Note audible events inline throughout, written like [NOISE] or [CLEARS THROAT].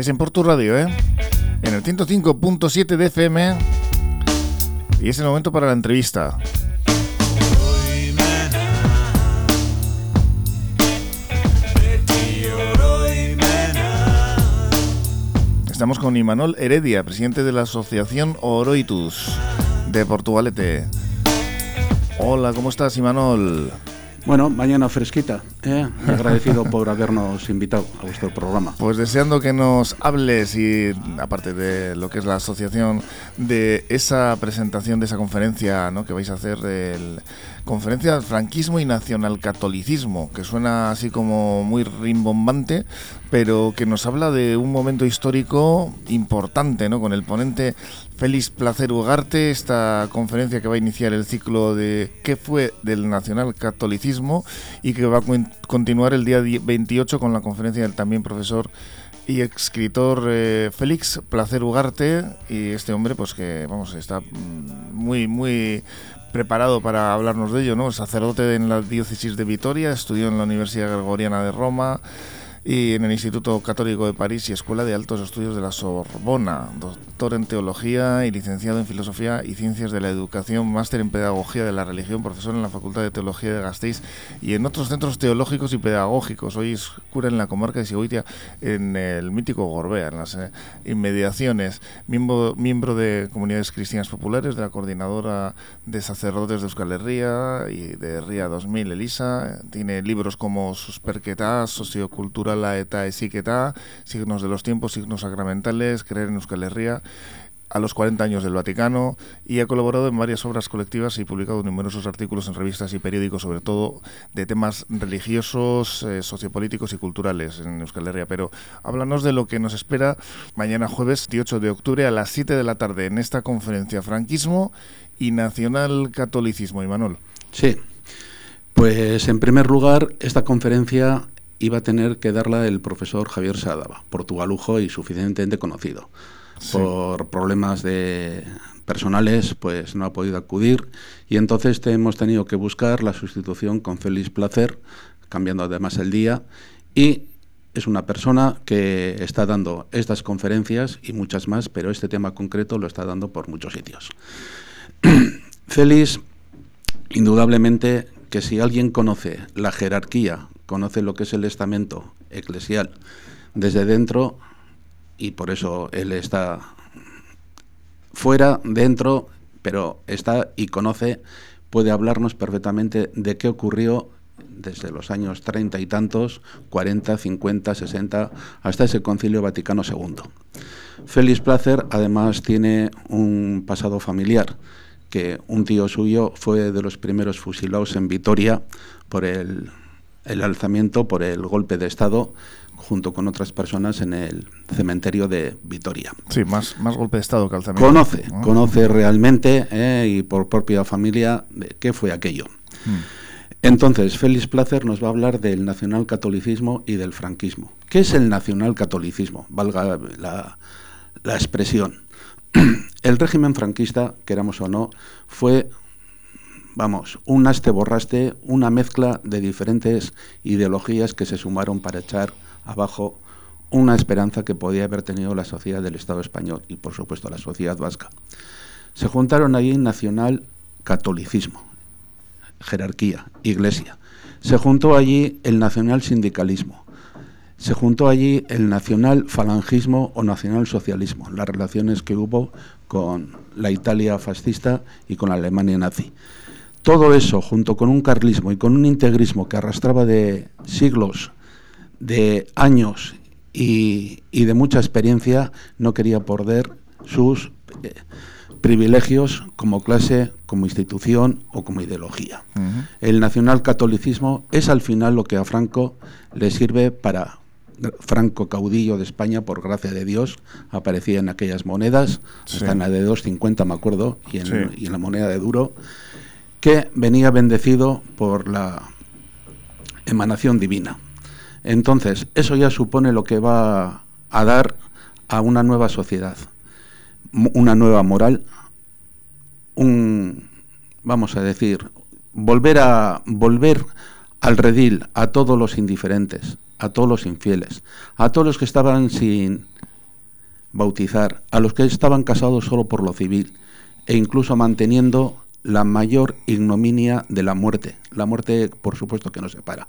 Estáis en Porto Radio, ¿eh? En el 105.7 de FM. Y es el momento para la entrevista. Estamos con Imanol Heredia, presidente de la Asociación Oroitus de Portugalete. Hola, ¿cómo estás, Imanol? Bueno, mañana fresquita. ¿Eh? Agradecido por habernos invitado a vuestro programa. Pues deseando que nos hables y, aparte de lo que es la asociación, de esa presentación, de esa conferencia ¿no? que vais a hacer, del conferencia franquismo y nacionalcatolicismo, que suena así como muy rimbombante, pero que nos habla de un momento histórico importante, ¿no? Con el ponente Félix Placer Ugarte, esta conferencia que va a iniciar el ciclo de qué fue del nacionalcatolicismo y que va a continuar el día 28 con la conferencia del también profesor y escritor eh, Félix Placer Ugarte y este hombre pues que vamos está muy muy preparado para hablarnos de ello, ¿no? Sacerdote en la diócesis de Vitoria, estudió en la Universidad Gregoriana de Roma, y en el Instituto Católico de París y Escuela de Altos Estudios de la Sorbona, doctor en Teología y licenciado en Filosofía y Ciencias de la Educación, máster en Pedagogía de la Religión, profesor en la Facultad de Teología de Gasteiz y en otros centros teológicos y pedagógicos. Hoy es cura en la comarca de Sigoitia, en el mítico Gorbea, en las eh, inmediaciones, miembro, miembro de Comunidades Cristianas Populares, de la Coordinadora de Sacerdotes de Euskal Herria y de RIA 2000, Elisa. Tiene libros como Susperquetá, Sociocultura la eta esiketa, signos de los tiempos, signos sacramentales, creer en Euskal Herria, a los 40 años del Vaticano y ha colaborado en varias obras colectivas y publicado numerosos artículos en revistas y periódicos, sobre todo de temas religiosos, eh, sociopolíticos y culturales en Euskal Herria. Pero háblanos de lo que nos espera mañana jueves 18 de octubre a las 7 de la tarde en esta conferencia Franquismo y Nacional Catolicismo. Imanol. Sí, pues en primer lugar, esta conferencia iba a tener que darla el profesor Javier Sadaba, portugalujo y suficientemente conocido. Por problemas de personales, pues no ha podido acudir y entonces hemos tenido que buscar la sustitución con Félix Placer, cambiando además el día y es una persona que está dando estas conferencias y muchas más, pero este tema concreto lo está dando por muchos sitios. [CLEARS THROAT] Félix, indudablemente que si alguien conoce la jerarquía conoce lo que es el estamento eclesial desde dentro y por eso él está fuera, dentro, pero está y conoce, puede hablarnos perfectamente de qué ocurrió desde los años treinta y tantos, 40, 50, 60, hasta ese concilio Vaticano II. Félix Placer además tiene un pasado familiar, que un tío suyo fue de los primeros fusilados en Vitoria por el el alzamiento por el golpe de Estado junto con otras personas en el cementerio de Vitoria. Sí, más, más golpe de Estado que alzamiento. Conoce, conoce realmente eh, y por propia familia de qué fue aquello. Hmm. Entonces, Félix Placer nos va a hablar del nacionalcatolicismo y del franquismo. ¿Qué es el nacionalcatolicismo? Valga la, la expresión. [CLEARS THROAT] El régimen franquista, queramos o no, fue vamos, un naste borraste, una mezcla de diferentes ideologías que se sumaron para echar abajo una esperanza que podía haber tenido la sociedad del Estado español y, por supuesto, la sociedad vasca. Se juntaron allí nacional catolicismo, jerarquía, iglesia. Se juntó allí el nacional sindicalismo. Se juntó allí el nacional falangismo o nacional socialismo, las relaciones que hubo con la Italia fascista y con la Alemania nazi. Todo eso, junto con un carlismo y con un integrismo que arrastraba de siglos, de años y, de mucha experiencia, no quería perder sus eh, privilegios como clase, como institución o como ideología. El nacionalcatolicismo es al final lo que a Franco le sirve para Franco caudillo de España, por gracia de Dios, aparecía en aquellas monedas, hasta en la de 2.50 me acuerdo, y en la moneda de duro, que venía bendecido por la emanación divina. Entonces, eso ya supone lo que va a dar a una nueva sociedad, una nueva moral, un, vamos a decir, volver a volver al redil a todos los indiferentes, a todos los infieles, a todos los que estaban sin bautizar, a los que estaban casados solo por lo civil, e incluso manteniendo la mayor ignominia de la muerte. La muerte, por supuesto, que nos separa.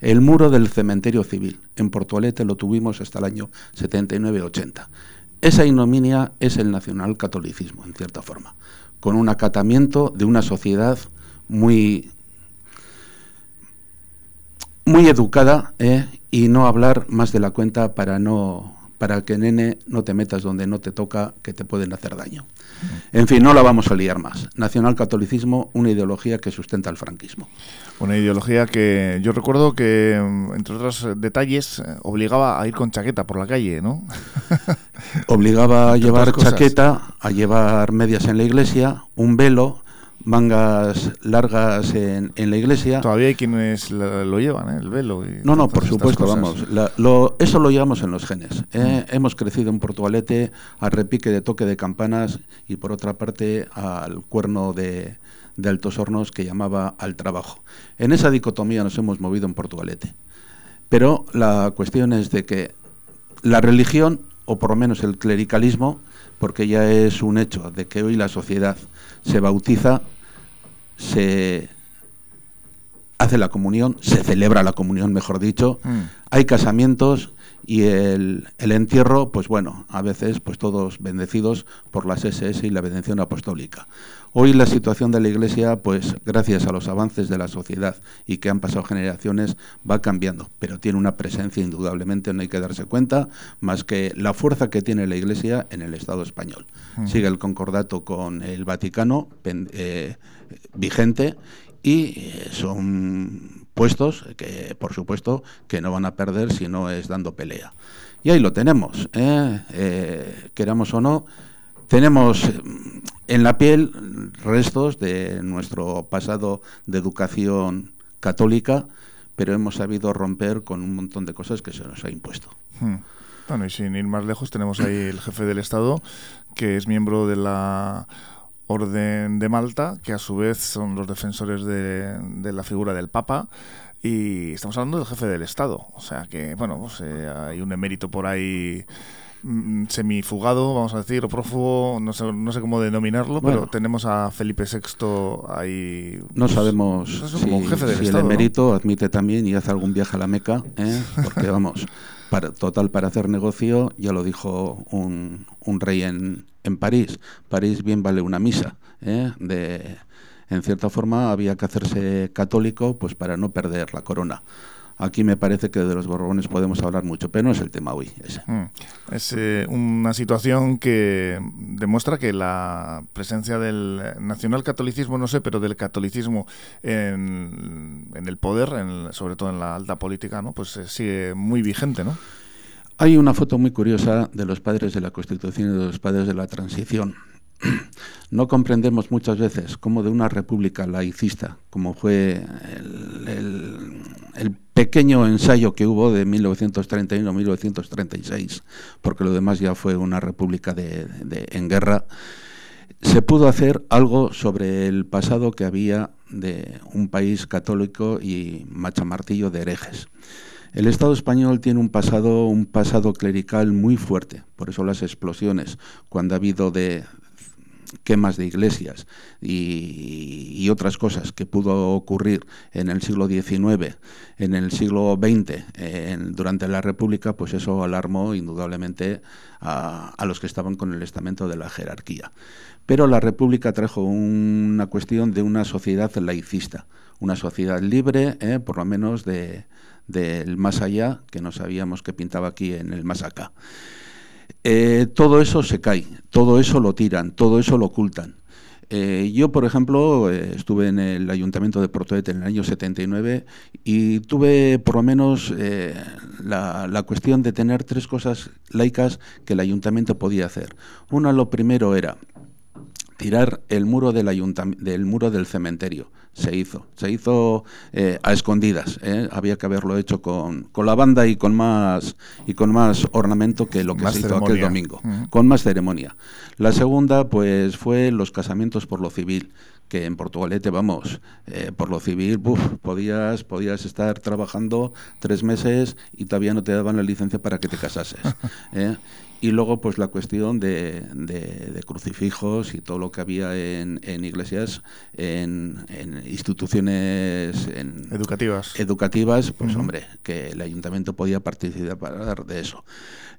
El muro del cementerio civil. En Portugalete lo tuvimos hasta el año 79-80. Esa ignominia es el nacionalcatolicismo, en cierta forma, con un acatamiento de una sociedad muy, muy educada ¿eh? y no hablar más de la cuenta para no para que nene no te metas donde no te toca, que te pueden hacer daño. En fin, no la vamos a liar más. Nacionalcatolicismo, una ideología que sustenta el franquismo. Una ideología que yo recuerdo que, mm, entre otros detalles, eh, obligaba a ir con chaqueta por la calle, ¿no? [LAUGHS] obligaba a llevar chaqueta, a llevar medias en la iglesia, un velo, mangas largas en, en, la iglesia. Todavía hay quienes lo, llevan, ¿eh? el velo. no, no, por supuesto, vamos. lo, eso lo llevamos en los genes. ¿eh? Mm. Hemos crecido en Portugalete al repique de toque de campanas y por otra parte al cuerno de, de Altos Hornos que llamaba al trabajo. En esa dicotomía nos hemos movido en Portugalete. Pero la cuestión es de que la religión, o por lo menos el clericalismo, porque ya es un hecho de que hoy la sociedad se bautiza, se hace la comunión, se celebra la comunión, mejor dicho, mm. hay casamientos y el, el, entierro, pues bueno, a veces pues todos bendecidos por las SS y la bendición apostólica. Hoy la situación de la Iglesia, pues gracias a los avances de la sociedad y que han pasado generaciones, va cambiando, pero tiene una presencia indudablemente, no hay que darse cuenta, más que la fuerza que tiene la Iglesia en el Estado español. Mm. Sigue el concordato con el Vaticano eh, vigente y eh, son puestos que, por supuesto, que no van a perder si no es dando pelea. Y ahí lo tenemos, ¿eh? Eh, queramos o no, tenemos en la piel restos de nuestro pasado de educación católica, pero hemos sabido romper con un montón de cosas que se nos ha impuesto. Hmm. Bueno, y sin ir más lejos, tenemos ahí el jefe del Estado, que es miembro de la Orden de Malta, que a su vez son los defensores de, la figura del Papa. Y estamos hablando del jefe del Estado. O sea que, bueno, pues, eh, hay un emérito por ahí semifugado, vamos a decir, o prófugo, no sé, no sé cómo denominarlo, pero tenemos a Felipe VI ahí. No pues, sabemos pues, si, el emérito admite también y hace algún viaje a la Meca, ¿eh? porque vamos, para, total para hacer negocio, ya lo dijo un, un rey en, en París. París bien vale una misa. ¿eh? De, en cierta forma había que hacerse católico pues para no perder la corona. Aquí me parece que de los Borbones podemos hablar mucho, pero no es el tema hoy. Mm. Es eh, una situación que demuestra que la presencia del nacionalcatolicismo, no sé, pero del catolicismo en, el poder, sobre todo en la alta política, ¿no? pues eh, sigue muy vigente, ¿no? Hay una foto muy curiosa de los padres de la Constitución y de los padres de la transición. [CLEARS THROAT] No comprendemos muchas veces cómo de una república laicista, como fue el, pequeño ensayo que hubo de 1931-1936, porque lo demás ya fue una república en guerra, se pudo hacer algo sobre el pasado que había de un país católico y machamartillo de herejes. El Estado español tiene un pasado, un pasado clerical muy fuerte, por eso las explosiones, cuando ha habido de quemas de iglesias y, otras cosas que pudo ocurrir en el siglo XIX, en el siglo XX, durante la República, pues eso alarmó indudablemente a, los que estaban con el estamento de la jerarquía. Pero la República trajo una cuestión de una sociedad laicista, una sociedad libre, eh, por lo menos de, del más allá, que no sabíamos que pintaba aquí en el más acá. Eh, todo eso se cae, todo eso lo tiran, todo eso lo ocultan. Eh, yo, por ejemplo, eh, estuve en el Ayuntamiento de Portoete en el año 79 y tuve por lo menos la, la, cuestión de tener tres cosas laicas que el ayuntamiento podía hacer. Una, lo primero era tirar el muro del, del muro del cementerio se hizo. Se hizo eh, a escondidas. ¿eh? Había que haberlo hecho con, con, la banda y con más y con más ornamento que lo que se hizo aquel domingo, con más ceremonia. La segunda, pues, fue los casamientos por lo civil que en Portugalete, vamos, eh, por lo civil, podías, podías estar trabajando tres meses y todavía no te daban la licencia para que te casases. [LAUGHS] ¿eh? Y luego, pues la cuestión de, crucifijos y todo lo que había en, iglesias, en, instituciones educativas. Educativas, pues hombre, que el ayuntamiento podía participar de eso.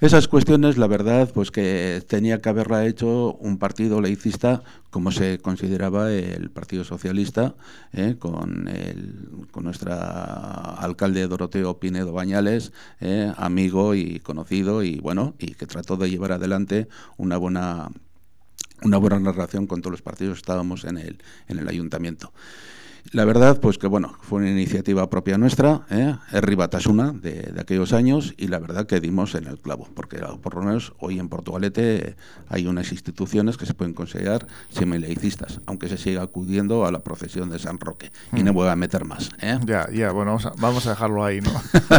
Esas cuestiones, la verdad, pues que tenía que haberla hecho un partido laicista como se consideraba el Partido Socialista, ¿eh? con, el, con nuestra alcalde Doroteo Pinedo Bañales, ¿eh? amigo y conocido, y bueno, y que trató de llevar adelante una buena una buena narración con todos los partidos que estábamos en el, en el ayuntamiento. La verdad, pues que bueno, fue una iniciativa propia nuestra, ¿eh? es Ribatasuna de, de, aquellos años y la verdad que dimos en el clavo, porque por lo menos hoy en Portugalete hay unas instituciones que se pueden considerar semilaicistas, aunque se siga acudiendo a la procesión de San Roque. Y no mm. voy a meter más. ¿eh? Ya, ya, bueno, vamos a, dejarlo ahí, ¿no?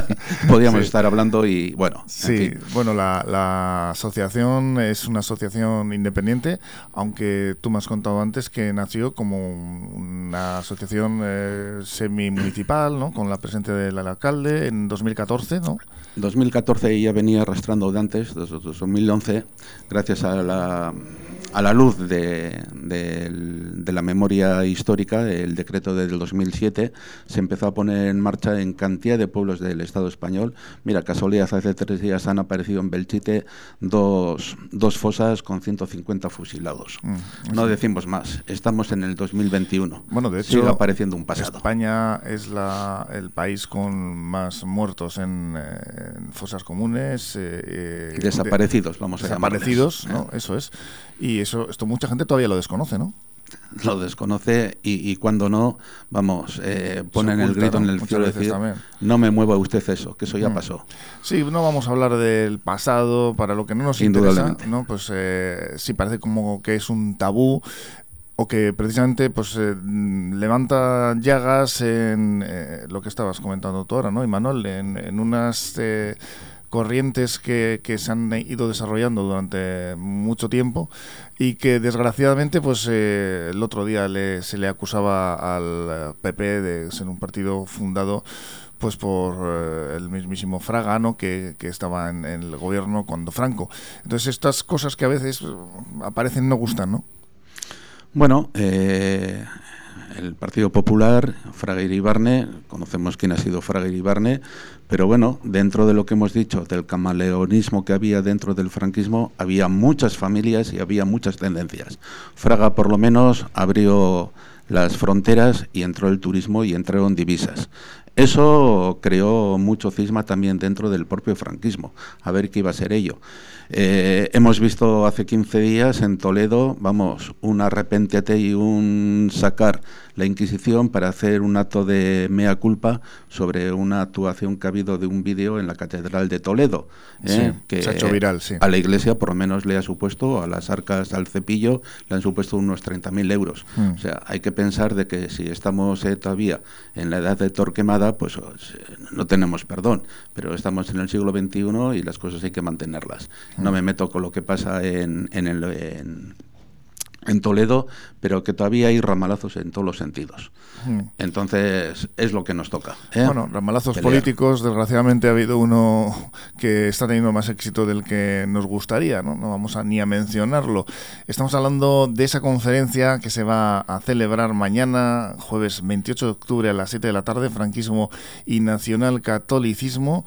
[LAUGHS] Podríamos estar hablando y bueno. Sí, bueno, la, la asociación es una asociación independiente, aunque tú me has contado antes que nació como una asociación eh, semi-municipal, ¿no? con la presencia del alcalde en 2014, ¿no? 2014 ya venía arrastrando de antes, desde 2011, gracias a la a la luz de, la memoria histórica, el decreto del 2007 se empezó a poner en marcha en cantidad de pueblos del Estado español. Mira, casualidad, hace tres días han aparecido en Belchite dos, dos fosas con 150 fusilados. Mm, no decimos más, estamos en el 2021. Bueno, de hecho, sigue apareciendo un pasado. España es la, el país con más muertos en, fosas comunes. Eh, desaparecidos, vamos a Desaparecidos, ¿no? Eso es. Y eso, esto mucha gente todavía lo desconoce, ¿no? Lo desconoce y, cuando no, vamos, eh, ponen el grito en el cielo decir, no me mueva usted eso, que eso ya mm. pasó. Sí, no vamos a hablar del pasado, para lo que no nos interesa, ¿no? Pues eh, sí parece como que es un tabú o que precisamente pues eh, levanta llagas en eh, lo que estabas comentando tú ahora, ¿no, Manuel En, en unas corrientes que, se han ido desarrollando durante mucho tiempo y que desgraciadamente pues eh, el otro día se le acusaba al PP de ser un partido fundado pues por eh, el mismísimo Fraga, que, que estaba en, el gobierno cuando Franco. Entonces estas cosas que a veces aparecen no gustan, ¿no? Bueno, eh, el Partido Popular, Fraga Iribarne, conocemos quién ha sido Fraga Iribarne, pero bueno, dentro de lo que hemos dicho, del camaleonismo que había dentro del franquismo, había muchas familias y había muchas tendencias. Fraga, por lo menos, abrió las fronteras y entró el turismo y entraron divisas. Eso creó mucho cisma también dentro del propio franquismo, a ver qué iba a ser ello. Eh, hemos visto hace 15 días en Toledo, vamos, un arrepentete y un sacar la Inquisición para hacer un acto de mea culpa sobre una actuación que ha habido de un vídeo en la Catedral de Toledo. ¿eh? que se ha hecho viral, sí. A la Iglesia por lo menos le ha supuesto, a las arcas al cepillo, le han supuesto unos 30.000 euros. Mm. O sea, hay que pensar de que si estamos eh, todavía en la edad de Torquemada, pues no tenemos perdón, pero estamos en el siglo XXI y las cosas hay que mantenerlas. No me meto con lo que pasa en, en, el, en, Toledo, pero que todavía hay ramalazos en todos los sentidos. Hmm. Entonces, es lo que nos toca. ¿eh? Bueno, ramalazos políticos, desgraciadamente ha habido uno que está teniendo más éxito del que nos gustaría, ¿no? No vamos a, ni a mencionarlo. Estamos hablando de esa conferencia que se va a celebrar mañana, jueves 28 de octubre a las 7 de la tarde, franquismo y nacional catolicismo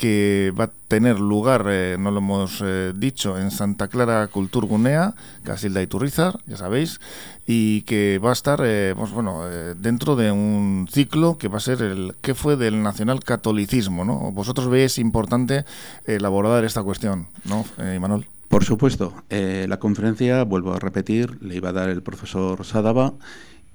que va a tener lugar, eh, no lo hemos eh, dicho, en Santa Clara Culturgunea, Casilda y Turrizar, ya sabéis, y que va a estar eh, pues, bueno, dentro de un ciclo que va a ser el que fue del nacional catolicismo. ¿no? Vosotros veis importante elaborar esta cuestión, ¿no, Manuel? Por supuesto. la conferencia, vuelvo a repetir, le iba a dar el profesor Sadaba,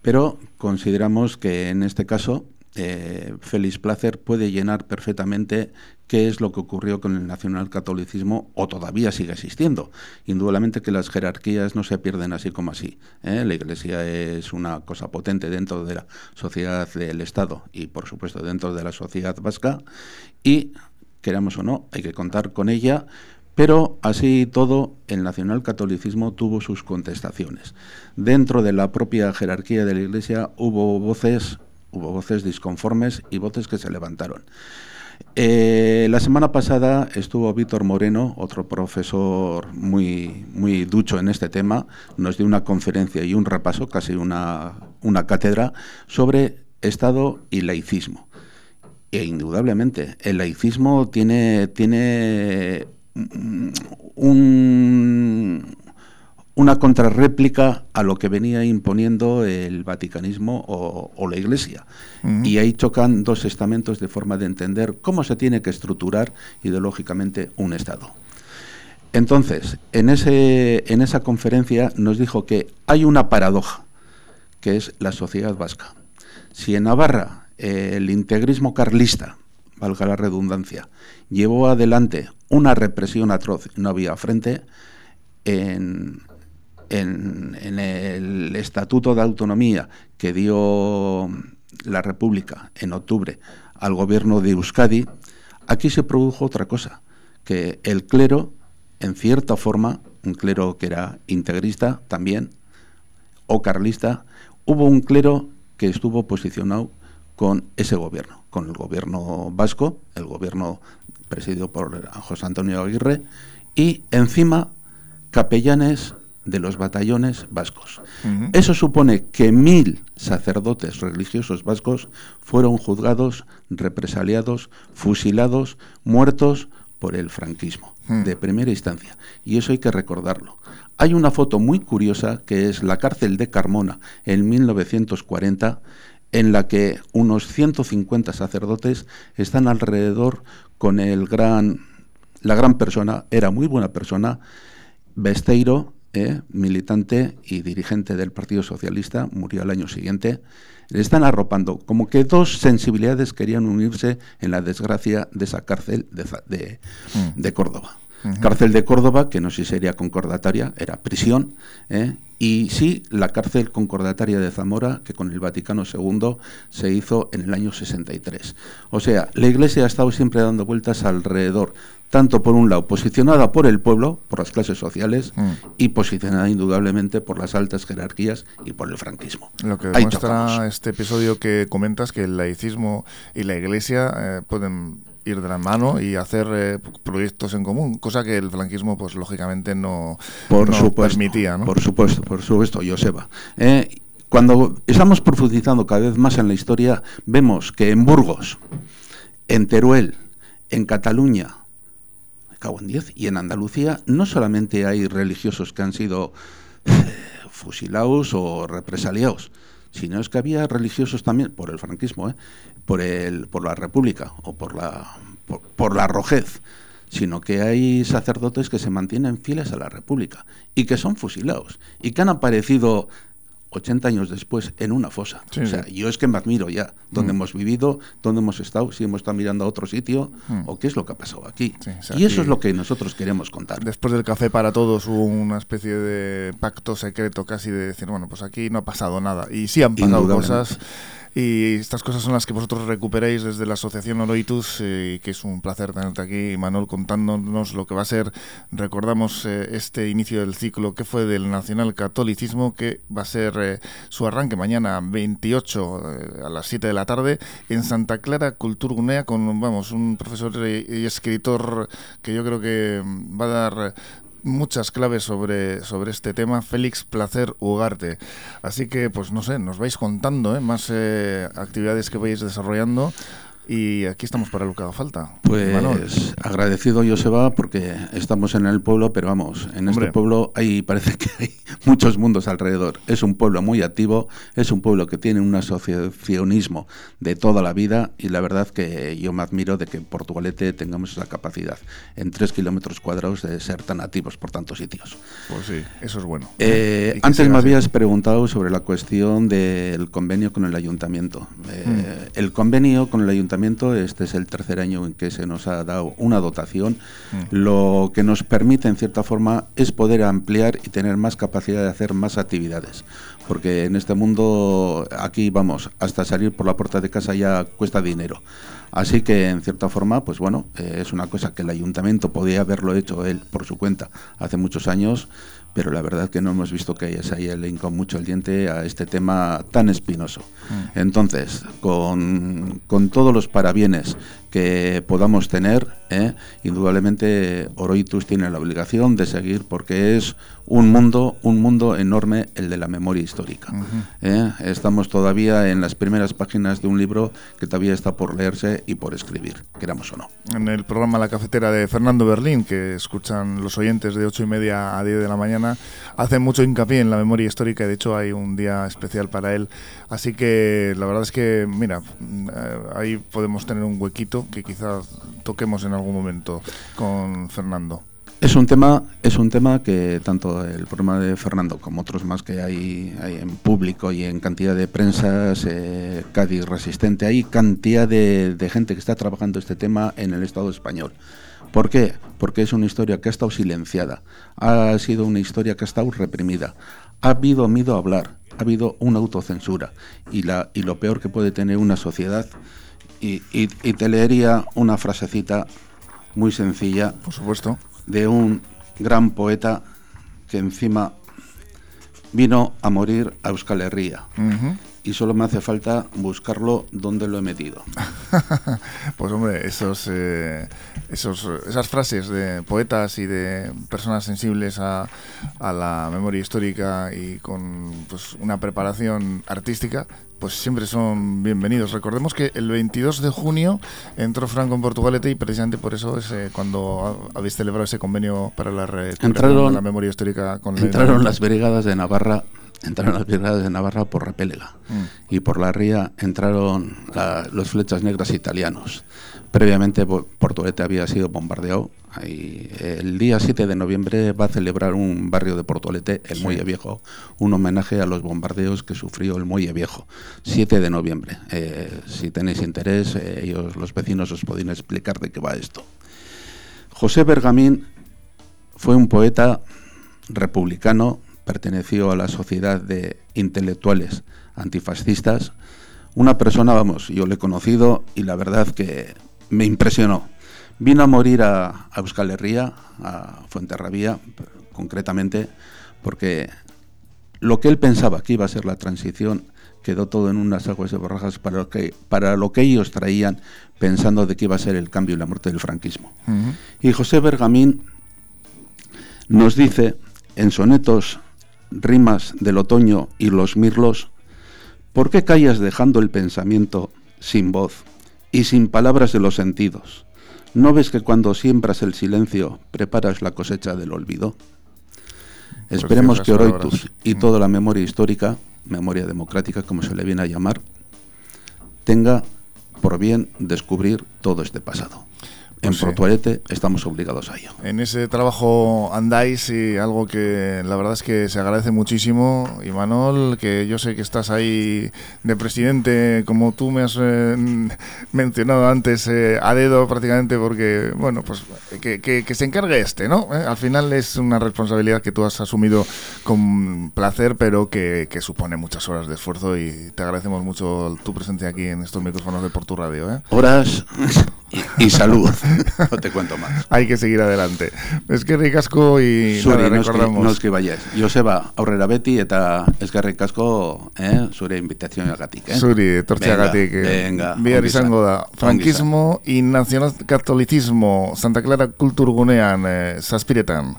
pero consideramos que en este caso eh, Félix Placer puede llenar perfectamente qué es lo que ocurrió con el nacionalcatolicismo o todavía sigue existiendo. Indudablemente que las jerarquías no se pierden así como así. ¿eh? La Iglesia es una cosa potente dentro de la sociedad del Estado y, por supuesto, dentro de la sociedad vasca y, queramos o no, hay que contar con ella Pero así todo, el nacionalcatolicismo tuvo sus contestaciones. Dentro de la propia jerarquía de la Iglesia hubo voces, hubo voces disconformes y voces que se levantaron. Eh, la semana pasada estuvo Víctor Moreno, otro profesor muy, muy ducho en este tema, nos dio una conferencia y un repaso, casi una, una cátedra, sobre Estado y laicismo. E indudablemente, el laicismo tiene, tiene un, una contrarréplica a lo que venía imponiendo el vaticanismo o, la Iglesia. Y ahí chocan dos estamentos de forma de entender cómo se tiene que estructurar ideológicamente un Estado. Entonces, en, ese, en esa conferencia nos dijo que hay una paradoja, que es la sociedad vasca. Si en Navarra eh, el integrismo carlista, valga la redundancia, llevó adelante una represión atroz, no había frente, en, en, el Estatuto de Autonomía que dio la República en octubre al gobierno de Euskadi, aquí se produjo otra cosa, que el clero, en cierta forma, un clero que era integrista también, o carlista, hubo un clero que estuvo posicionado con ese gobierno, con el gobierno vasco, el gobierno presidido por José Antonio Aguirre, y encima capellanes de los batallones vascos. Eso supone que mil sacerdotes religiosos vascos fueron juzgados, represaliados, fusilados, muertos por el franquismo, de primera instancia. Y eso hay que recordarlo. Hay una foto muy curiosa que es la cárcel de Carmona en 1940, en la que unos 150 sacerdotes están alrededor con el gran, la gran persona, era muy buena persona, Besteiro, eh, militante y dirigente del Partido Socialista, murió al año siguiente, le están arropando, como que dos sensibilidades querían unirse en la desgracia de esa cárcel de, de, mm. Córdoba. Cárcel de Córdoba, que no sé si sería concordataria, era prisión, ¿eh? y sí la cárcel concordataria de Zamora, que con el Vaticano II se hizo en el año 63. O sea, la Iglesia ha estado siempre dando vueltas alrededor, tanto por un lado posicionada por el pueblo, por las clases sociales, mm. y posicionada indudablemente por las altas jerarquías y por el franquismo. Lo que demuestra este episodio que comentas, que el laicismo y la Iglesia eh, pueden ir de la mano y hacer eh, proyectos en común, cosa que el franquismo, pues lógicamente no, por permitía. ¿no? Por supuesto, por supuesto, Joseba. Eh, cuando estamos profundizando cada vez más en la historia, vemos que en Burgos, en Teruel, en Cataluña, y en Andalucía, no solamente hay religiosos que han sido eh, fusilados o represaliados, sino es que había religiosos también, por el franquismo, ¿eh? por, el, por la República o por la, por, la rojez, sino que hay sacerdotes que se mantienen fieles a la República y que son fusilados y que han aparecido 80 años después en una fosa. o sea, yo es que me admiro ya dónde mm. hemos vivido, dónde hemos estado, si hemos estado mirando a otro sitio mm. o qué es lo que ha pasado aquí. y eso es lo que nosotros queremos contar. Después del café para todos hubo una especie de pacto secreto casi de decir, bueno, pues aquí no ha pasado nada. Y sí han pasado cosas y estas cosas son las que vosotros recuperéis desde la Asociación Oroitus, eh, que es un placer tenerte aquí, Manuel, contándonos lo que va a ser, recordamos eh, este inicio del ciclo que fue del nacional catolicismo, que va a ser eh, su arranque mañana 28 a las 7 de la tarde en Santa Clara Culturgunea con, vamos, un profesor y escritor que yo creo que va a dar muchas claves sobre, sobre este tema, Félix Placer Ugarte. Así que, pues no sé, nos vais contando ¿eh? más eh, actividades que vais desarrollando y aquí estamos para lo que haga falta. Pues agradecido Joseba porque estamos en el pueblo, pero vamos, en este pueblo hay parece que hay muchos mundos alrededor. Es un pueblo muy activo, es un pueblo que tiene un asociacionismo de toda la vida y la verdad que yo me admiro de que en Portugalete tengamos esa capacidad en tres kilómetros cuadrados de ser tan activos por tantos sitios. Pues sí, eso es bueno. Eh, antes me habías preguntado sobre la cuestión del convenio con el ayuntamiento. Eh, mm. El convenio con el ayuntamiento ayuntamiento. Este es el tercer año en que se nos ha dado una dotación. Mm. Lo que nos permite, en cierta forma, es poder ampliar y tener más capacidad de hacer más actividades. Porque en este mundo, aquí vamos, hasta salir por la puerta de casa ya cuesta dinero. Así que, en cierta forma, pues bueno, eh, es una cosa que el ayuntamiento podía haberlo hecho él por su cuenta hace muchos años, pero la verdad que no hemos visto que se haya leído mucho el diente a este tema tan espinoso. Mm. Entonces, con, con, todos los parabienes que podamos tener, ¿eh? indudablemente Oroitus tiene la obligación de seguir porque es un mundo, un mundo enorme el de la memoria histórica. ¿eh? Estamos todavía en las primeras páginas de un libro que todavía está por leerse y por escribir, queramos o no. En el programa La Cafetera de Fernando Berlín, que escuchan los oyentes de 8 y media a 10 de la mañana, hace mucho hincapié en la memoria histórica y de hecho hay un día especial para él. Así que la verdad es que, mira, eh, ahí podemos tener un huequito que quizás toquemos en algún momento con Fernando. Es un tema, es un tema que tanto el programa de Fernando como otros más que hay, en público y en cantidad de prensas, eh, Cádiz resistente, hay cantidad de, gente que está trabajando este tema en el Estado español. ¿Por qué? Porque es una historia que ha estado silenciada, ha sido una historia que ha estado reprimida, ha habido miedo a hablar, ha habido una autocensura y, la, y lo peor que puede tener una sociedad y, te leería una frasecita muy sencilla. Por supuesto. De un gran poeta que encima vino a morir a Euskal Herria y solo me hace falta buscarlo donde lo he metido. [LAUGHS] pues hombre, esos, eh, esos, esas frases de poetas y de personas sensibles a, a la memoria histórica y con pues, una preparación artística, pues siempre son bienvenidos. Recordemos que el 22 de junio entró Franco en Portugalete y precisamente por eso es eh, cuando habéis celebrado ese convenio para la, entraron, la memoria histórica con Entraron las brigadas de Navarra entraron las brigadas de Navarra por Repélega mm. y por la ría entraron los flechas negras italianos. Previamente Portugalete había sido bombardeado y el día 7 de noviembre va a celebrar un barrio de Portugalete, el Muelle Viejo, un homenaje a los bombardeos que sufrió el Muelle Viejo. 7 de noviembre. Eh, si tenéis interés, eh, ellos, los vecinos, os podéis explicar de qué va esto. José Bergamín fue un poeta republicano perteneció a la sociedad de intelectuales antifascistas. Una persona, vamos, yo le he conocido y la verdad que me impresionó. Vino a morir a, Euskal Herria, a Fuenterrabía, concretamente, porque lo que él pensaba que iba a ser la transición quedó todo en unas aguas de borrajas para lo que, para lo que ellos traían pensando de que iba a ser el cambio y la muerte del franquismo. Y José Bergamín nos dice en sonetos rimas del otoño y los mirlos, ¿por qué callas dejando el pensamiento sin voz y sin palabras de los sentidos? ¿No ves que cuando siembras el silencio preparas la cosecha del olvido? Esperemos que Oroitus y toda la memoria histórica, memoria democrática como se le viene a llamar, tenga por bien descubrir todo este pasado en pues Portugalete estamos obligados a ello. En ese trabajo andáis y algo que la verdad es que se agradece muchísimo. Y Manol, que yo sé que estás ahí de presidente, como tú me has eh, mencionado antes, eh, a dedo prácticamente, porque, bueno, pues que, que, se encargue este, ¿no? Eh, al final es una responsabilidad que tú has asumido con placer, pero que, que, supone muchas horas de esfuerzo y te agradecemos mucho tu presencia aquí en estos micrófonos de Portu Radio. Horas [LAUGHS] y, salud. [LAUGHS] no te cuento más. Hay que seguir adelante. Es que ricasco y Suri, nada, recordamos. No es que vayas. Joseba, aurrera beti eta eskerrik asko, eh, zure invitación agatik, eh. Suri, tortxagatik. Venga, venga. izango da. Frankismo y nacionalkatolicismo Santa Clara kulturgunean eh, zazpiretan.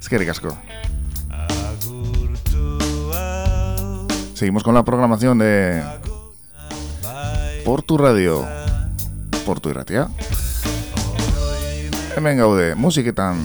Eskerrik asko. Seguimos con la programación de Portu Radio. Portu Irratia. Hemen gaude, musiketan.